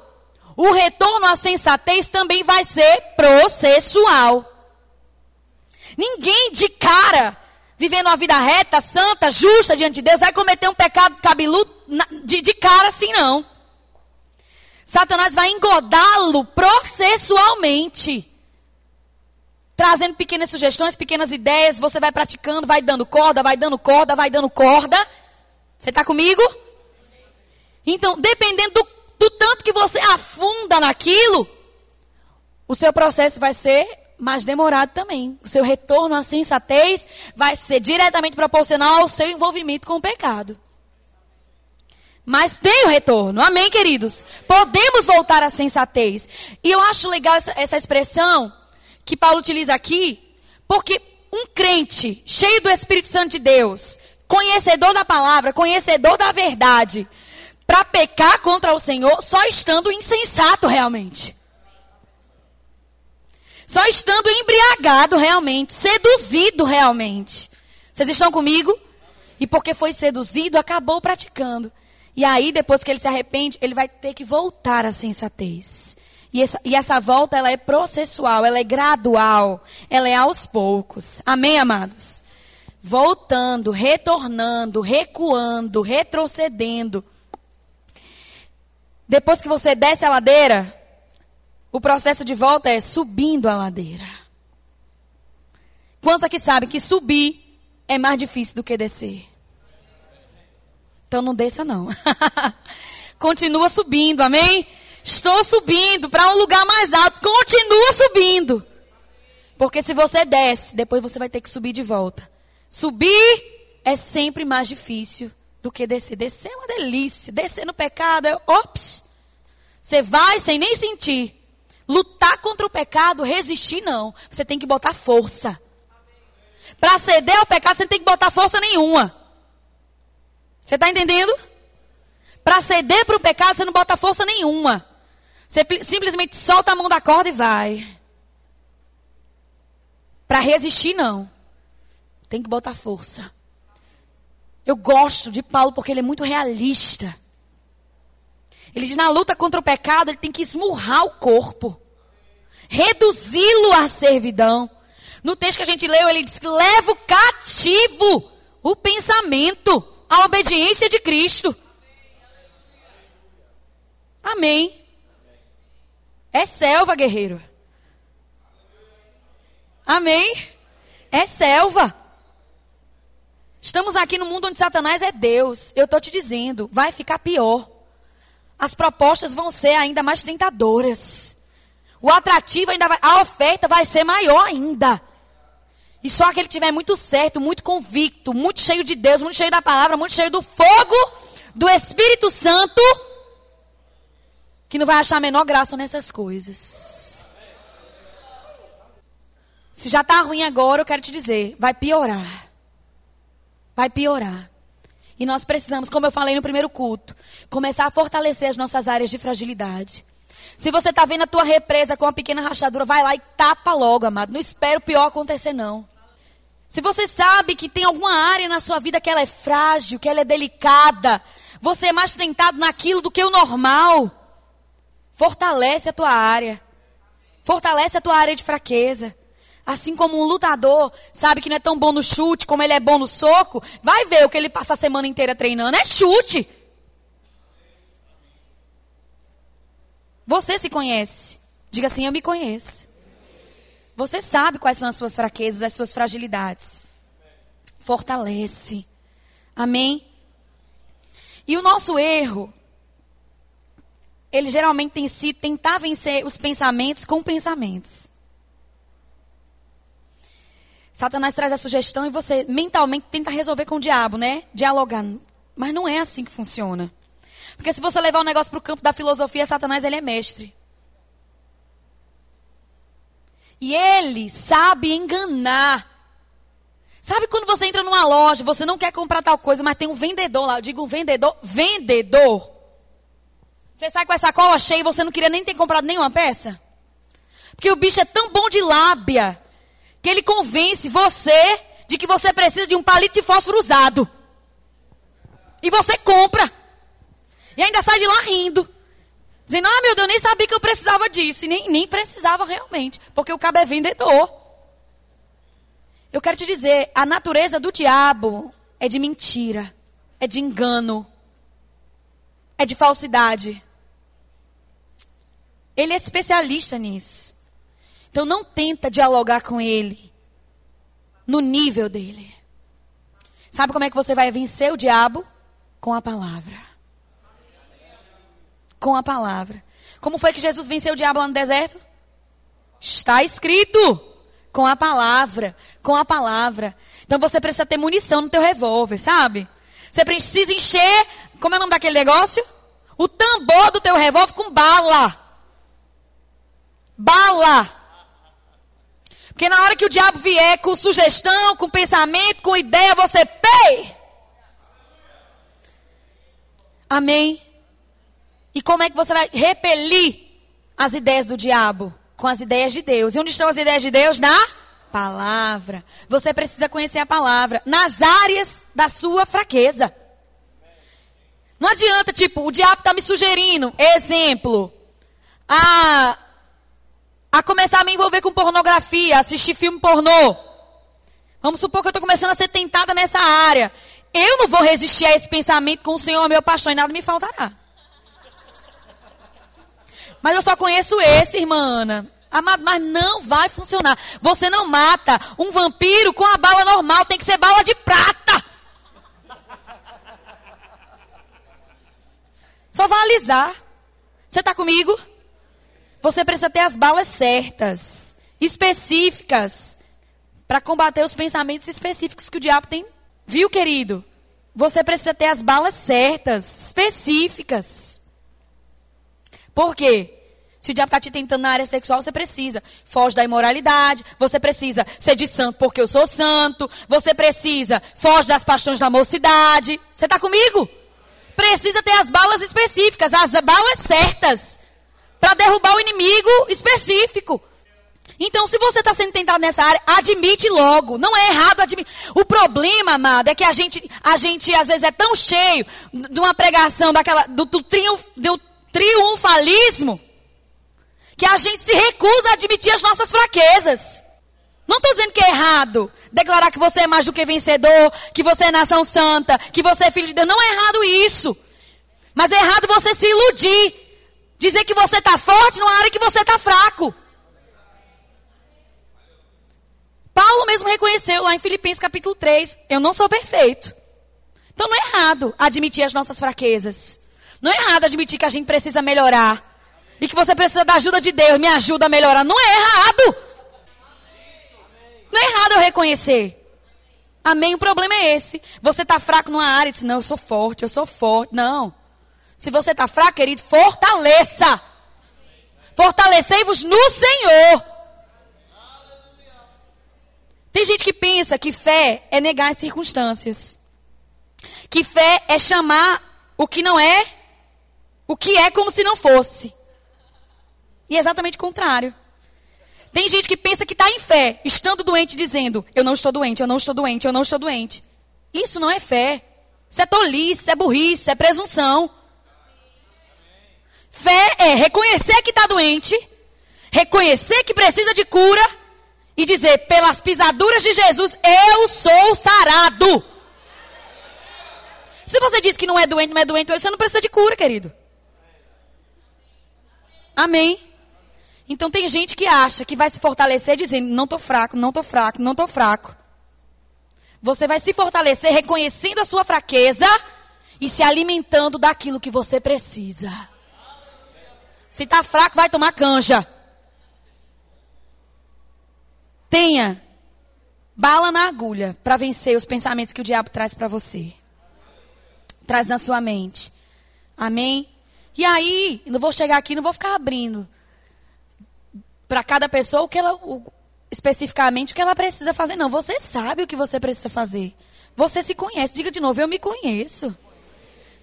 o retorno à sensatez também vai ser processual. Ninguém de cara, vivendo uma vida reta, santa, justa diante de Deus, vai cometer um pecado cabeludo de, de cara assim, não. Satanás vai engodá-lo processualmente. Trazendo pequenas sugestões, pequenas ideias, você vai praticando, vai dando corda, vai dando corda, vai dando corda. Você está comigo? Então, dependendo do, do tanto que você afunda naquilo, o seu processo vai ser mais demorado também. O seu retorno à sensatez vai ser diretamente proporcional ao seu envolvimento com o pecado. Mas tem o retorno, amém, queridos? Podemos voltar à sensatez. E eu acho legal essa, essa expressão que Paulo utiliza aqui, porque um crente cheio do Espírito Santo de Deus, conhecedor da palavra, conhecedor da verdade, para pecar contra o Senhor só estando insensato realmente. Só estando embriagado realmente, seduzido realmente. Vocês estão comigo? E porque foi seduzido, acabou praticando. E aí, depois que ele se arrepende, ele vai ter que voltar à sensatez. E essa, e essa volta, ela é processual, ela é gradual, ela é aos poucos. Amém, amados? Voltando, retornando, recuando, retrocedendo. Depois que você desce a ladeira, o processo de volta é subindo a ladeira. Quantos aqui sabem que subir é mais difícil do que descer? Então não desça não. Continua subindo, amém? Estou subindo para um lugar mais alto. Continua subindo. Porque se você desce, depois você vai ter que subir de volta. Subir é sempre mais difícil do que descer. Descer é uma delícia. Descer no pecado é, ops. Você vai sem nem sentir. Lutar contra o pecado, resistir, não. Você tem que botar força. Para ceder ao pecado, você não tem que botar força nenhuma. Você está entendendo? Para ceder para o pecado, você não bota força nenhuma. Você simplesmente solta a mão da corda e vai. Para resistir, não. Tem que botar força. Eu gosto de Paulo porque ele é muito realista. Ele diz: na luta contra o pecado, ele tem que esmurrar o corpo, reduzi-lo à servidão. No texto que a gente leu, ele diz que leva o cativo o pensamento à obediência de Cristo. Amém. É selva, guerreiro. Amém. É selva. Estamos aqui no mundo onde Satanás é Deus. Eu estou te dizendo, vai ficar pior as propostas vão ser ainda mais tentadoras. O atrativo ainda vai, a oferta vai ser maior ainda. E só aquele que tiver muito certo, muito convicto, muito cheio de Deus, muito cheio da palavra, muito cheio do fogo do Espírito Santo, que não vai achar a menor graça nessas coisas. Se já está ruim agora, eu quero te dizer, vai piorar. Vai piorar. E nós precisamos, como eu falei no primeiro culto, começar a fortalecer as nossas áreas de fragilidade. Se você está vendo a tua represa com uma pequena rachadura, vai lá e tapa logo, amado. Não espera o pior acontecer, não. Se você sabe que tem alguma área na sua vida que ela é frágil, que ela é delicada, você é mais tentado naquilo do que o normal, fortalece a tua área. Fortalece a tua área de fraqueza. Assim como um lutador sabe que não é tão bom no chute como ele é bom no soco, vai ver o que ele passa a semana inteira treinando. É chute. Você se conhece. Diga assim: Eu me conheço. Você sabe quais são as suas fraquezas, as suas fragilidades. Fortalece. Amém? E o nosso erro ele geralmente tem sido tentar vencer os pensamentos com pensamentos. Satanás traz a sugestão e você mentalmente tenta resolver com o diabo, né? Dialogar. Mas não é assim que funciona. Porque se você levar o negócio para o campo da filosofia, Satanás ele é mestre. E ele sabe enganar. Sabe quando você entra numa loja, você não quer comprar tal coisa, mas tem um vendedor lá. Eu digo vendedor, vendedor. Você sai com essa cola cheia e você não queria nem ter comprado nenhuma peça? Porque o bicho é tão bom de lábia que ele convence você de que você precisa de um palito de fósforo usado. E você compra. E ainda sai de lá rindo. Dizendo, ah, meu Deus, nem sabia que eu precisava disso. E nem, nem precisava realmente. Porque o cabo é vendedor. Eu quero te dizer, a natureza do diabo é de mentira. É de engano. É de falsidade. Ele é especialista nisso. Então não tenta dialogar com ele no nível dele. Sabe como é que você vai vencer o diabo? Com a palavra com a palavra. Como foi que Jesus venceu o diabo lá no deserto? Está escrito. Com a palavra. Com a palavra. Então você precisa ter munição no teu revólver, sabe? Você precisa encher, como é o nome daquele negócio? O tambor do teu revólver com bala. Bala. Porque na hora que o diabo vier com sugestão, com pensamento, com ideia, você pei. Amém. E como é que você vai repelir as ideias do diabo? Com as ideias de Deus. E onde estão as ideias de Deus? Na palavra. Você precisa conhecer a palavra nas áreas da sua fraqueza. Não adianta, tipo, o diabo está me sugerindo, exemplo, a, a começar a me envolver com pornografia, assistir filme pornô. Vamos supor que eu estou começando a ser tentada nessa área. Eu não vou resistir a esse pensamento com o Senhor, meu pastor, e nada me faltará. Mas eu só conheço esse, irmã Ana. Amado, mas não vai funcionar. Você não mata um vampiro com a bala normal, tem que ser bala de prata. Só vai alisar. Você está comigo? Você precisa ter as balas certas, específicas, para combater os pensamentos específicos que o diabo tem. Viu, querido? Você precisa ter as balas certas, específicas. Por quê? Se o diabo está te tentando na área sexual, você precisa. Foge da imoralidade. Você precisa ser de santo porque eu sou santo. Você precisa. Foge das paixões da mocidade. Você está comigo? Precisa ter as balas específicas, as balas certas. Para derrubar o inimigo específico. Então, se você está sendo tentado nessa área, admite logo. Não é errado admitir. O problema, amado, é que a gente, a gente às vezes é tão cheio de uma pregação daquela, do, do, triunfo, do triunfalismo que a gente se recusa a admitir as nossas fraquezas. Não estou dizendo que é errado declarar que você é mais do que vencedor, que você é nação santa, que você é filho de Deus. Não é errado isso. Mas é errado você se iludir. Dizer que você está forte numa área que você está fraco. Paulo mesmo reconheceu lá em Filipenses capítulo 3: Eu não sou perfeito. Então não é errado admitir as nossas fraquezas. Não é errado admitir que a gente precisa melhorar. E que você precisa da ajuda de Deus. Me ajuda a melhorar. Não é errado. Não é errado eu reconhecer. Amém? O problema é esse. Você está fraco numa área e diz, não, eu sou forte, eu sou forte. Não. Se você está fraco, querido, fortaleça. Fortalecei-vos no Senhor. Tem gente que pensa que fé é negar as circunstâncias. Que fé é chamar o que não é o que é como se não fosse. E é exatamente o contrário. Tem gente que pensa que está em fé, estando doente, dizendo: Eu não estou doente, eu não estou doente, eu não estou doente. Isso não é fé. Isso é tolice, isso é burrice, isso é presunção. Fé é reconhecer que está doente, reconhecer que precisa de cura e dizer: Pelas pisaduras de Jesus, eu sou sarado. Se você diz que não é doente, não é doente, você não precisa de cura, querido. Amém. Então tem gente que acha que vai se fortalecer dizendo: não estou fraco, não estou fraco, não estou fraco. Você vai se fortalecer reconhecendo a sua fraqueza e se alimentando daquilo que você precisa. Se tá fraco, vai tomar canja. Tenha bala na agulha para vencer os pensamentos que o diabo traz para você. Traz na sua mente. Amém? E aí, não vou chegar aqui, não vou ficar abrindo para cada pessoa o que ela, o, especificamente o que ela precisa fazer. Não, você sabe o que você precisa fazer. Você se conhece. Diga de novo, eu me conheço.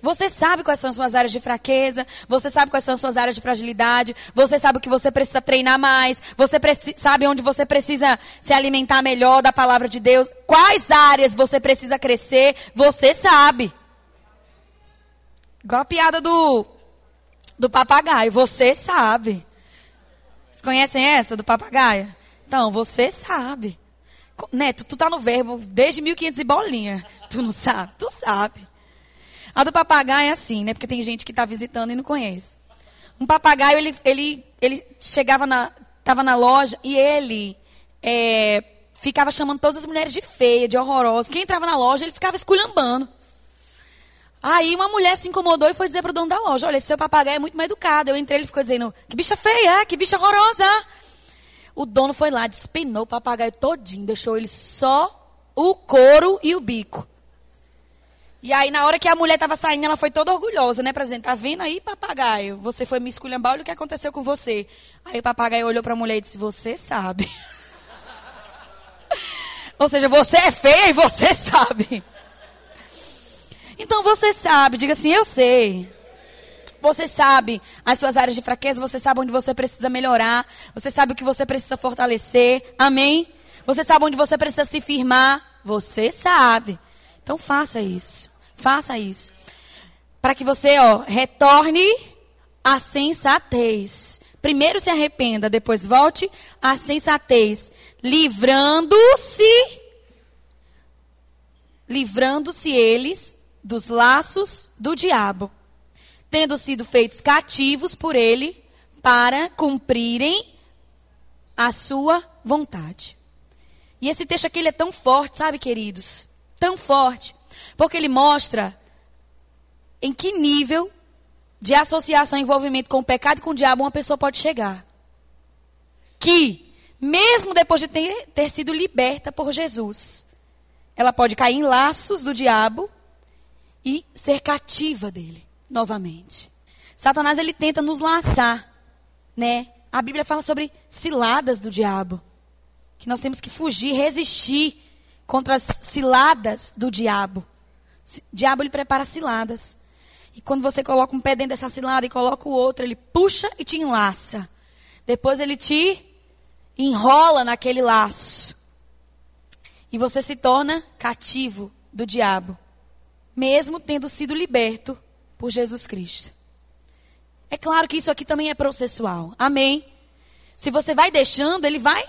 Você sabe quais são as suas áreas de fraqueza, você sabe quais são as suas áreas de fragilidade, você sabe o que você precisa treinar mais, você sabe onde você precisa se alimentar melhor da palavra de Deus, quais áreas você precisa crescer, você sabe. Igual a piada do, do papagaio, você sabe. Vocês conhecem essa do papagaio? Então, você sabe. Neto, tu tá no verbo desde 1500 e bolinha. Tu não sabe? Tu sabe. A do papagaio é assim, né? Porque tem gente que está visitando e não conhece. Um papagaio, ele, ele, ele chegava na, tava na loja e ele é, ficava chamando todas as mulheres de feia, de horrorosa. Quem entrava na loja, ele ficava esculhambando. Aí uma mulher se incomodou e foi dizer pro dono da loja, olha, esse seu papagaio é muito mais educado. Eu entrei, ele ficou dizendo, que bicha feia, que bicha horrorosa. O dono foi lá, despenou o papagaio todinho, deixou ele só o couro e o bico. E aí, na hora que a mulher estava saindo, ela foi toda orgulhosa, né? Dizer, tá vendo aí, papagaio? Você foi me esculhambar, olha o que aconteceu com você. Aí o papagaio olhou para a mulher e disse, você sabe. Ou seja, você é feia e você sabe. Então você sabe, diga assim, eu sei. Você sabe as suas áreas de fraqueza, você sabe onde você precisa melhorar, você sabe o que você precisa fortalecer. Amém? Você sabe onde você precisa se firmar, você sabe. Então faça isso. Faça isso. Para que você, ó, retorne à sensatez. Primeiro se arrependa, depois volte à sensatez, livrando-se livrando-se eles dos laços do diabo, tendo sido feitos cativos por ele para cumprirem a sua vontade. E esse texto aqui ele é tão forte, sabe, queridos? tão forte, porque ele mostra em que nível de associação e envolvimento com o pecado e com o diabo uma pessoa pode chegar. Que, mesmo depois de ter, ter sido liberta por Jesus, ela pode cair em laços do diabo e ser cativa dele novamente. Satanás ele tenta nos laçar, né? A Bíblia fala sobre ciladas do diabo, que nós temos que fugir, resistir contra as ciladas do diabo. O diabo ele prepara ciladas. E quando você coloca um pé dentro dessa cilada e coloca o outro, ele puxa e te enlaça. Depois ele te enrola naquele laço. E você se torna cativo do diabo, mesmo tendo sido liberto por Jesus Cristo. É claro que isso aqui também é processual. Amém. Se você vai deixando, ele vai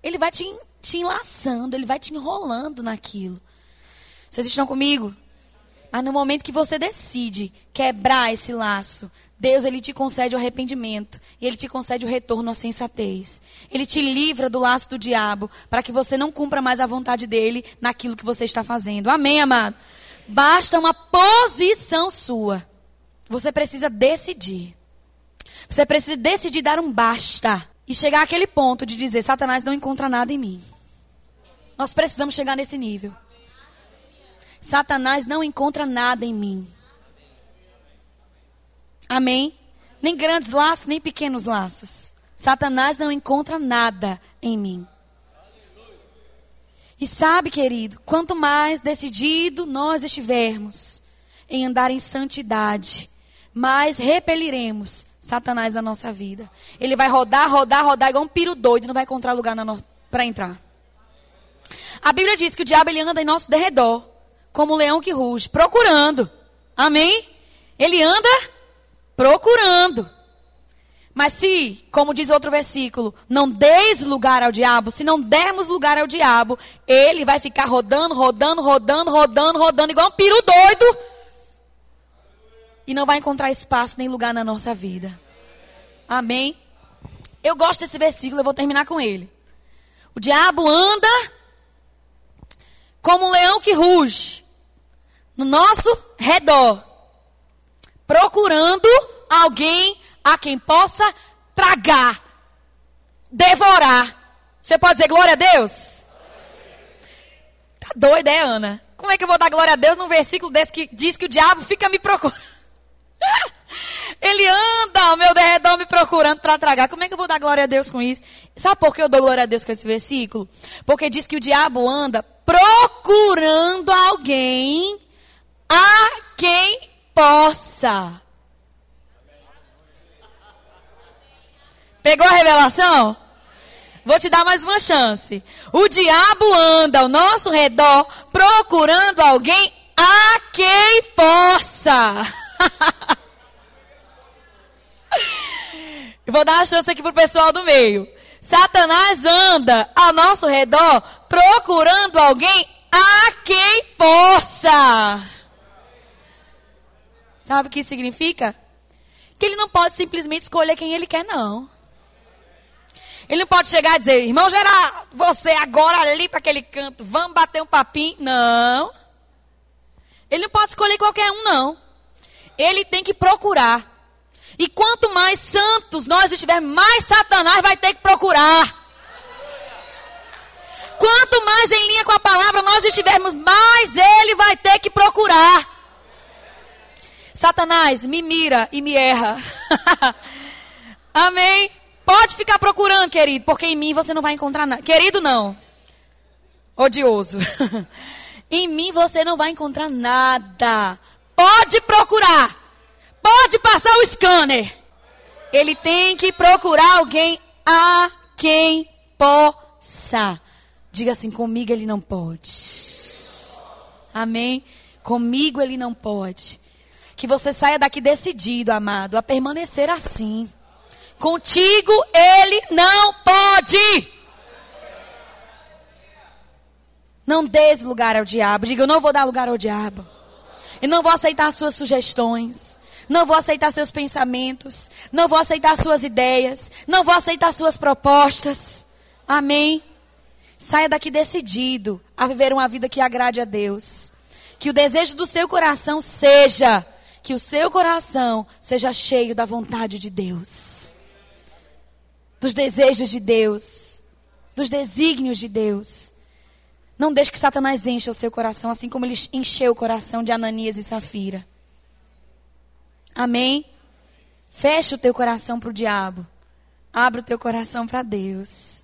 ele vai te te enlaçando, ele vai te enrolando naquilo. Vocês estão comigo? Mas no momento que você decide quebrar esse laço, Deus ele te concede o arrependimento e ele te concede o retorno à sensatez. Ele te livra do laço do diabo para que você não cumpra mais a vontade dele naquilo que você está fazendo. Amém, amado. Basta uma posição sua. Você precisa decidir. Você precisa decidir dar um basta e chegar àquele ponto de dizer: Satanás não encontra nada em mim. Nós precisamos chegar nesse nível. Satanás não encontra nada em mim. Amém? Nem grandes laços, nem pequenos laços. Satanás não encontra nada em mim. E sabe, querido, quanto mais decidido nós estivermos em andar em santidade, mais repeliremos Satanás na nossa vida. Ele vai rodar, rodar, rodar igual um piro doido, não vai encontrar lugar no... para entrar. A Bíblia diz que o diabo ele anda em nosso derredor, como um leão que ruge, procurando. Amém? Ele anda procurando. Mas se, como diz outro versículo, não deis lugar ao diabo, se não dermos lugar ao diabo, ele vai ficar rodando, rodando, rodando, rodando, rodando, igual um piro doido. E não vai encontrar espaço nem lugar na nossa vida. Amém? Eu gosto desse versículo, eu vou terminar com ele. O diabo anda como um leão que ruge no nosso redor, procurando alguém a quem possa tragar, devorar. Você pode dizer glória a Deus? Tá doida, é, Ana? Como é que eu vou dar glória a Deus num versículo desse que diz que o diabo fica me procurando? Ele anda ao meu derredor me procurando para tragar. Como é que eu vou dar glória a Deus com isso? Sabe por que eu dou glória a Deus com esse versículo? Porque diz que o diabo anda procurando alguém a quem possa. Pegou a revelação? Vou te dar mais uma chance. O diabo anda ao nosso redor procurando alguém a quem possa. Vou dar uma chance aqui pro pessoal do meio. Satanás anda ao nosso redor procurando alguém a quem possa. Sabe o que significa? Que ele não pode simplesmente escolher quem ele quer, não. Ele não pode chegar e dizer, irmão Gerard, você agora ali para aquele canto, vamos bater um papinho. Não. Ele não pode escolher qualquer um, não. Ele tem que procurar. E quanto mais santos nós estivermos, mais Satanás vai ter que procurar. Quanto mais em linha com a palavra nós estivermos, mais ele vai ter que procurar. Satanás, me mira e me erra. Amém? Pode ficar procurando, querido, porque em mim você não vai encontrar nada. Querido, não. Odioso. em mim você não vai encontrar nada. Pode procurar. Pode passar o scanner. Ele tem que procurar alguém a quem possa. Diga assim: comigo ele não pode. Amém? Comigo ele não pode. Que você saia daqui decidido, amado, a permanecer assim. Contigo ele não pode. Não dê lugar ao diabo. Diga: eu não vou dar lugar ao diabo. E não vou aceitar suas sugestões não vou aceitar seus pensamentos, não vou aceitar suas ideias, não vou aceitar suas propostas. Amém? Saia daqui decidido a viver uma vida que agrade a Deus. Que o desejo do seu coração seja que o seu coração seja cheio da vontade de Deus, dos desejos de Deus, dos desígnios de Deus. Não deixe que Satanás encha o seu coração, assim como ele encheu o coração de Ananias e Safira. Amém? Fecha o teu coração para o diabo. Abra o teu coração para Deus.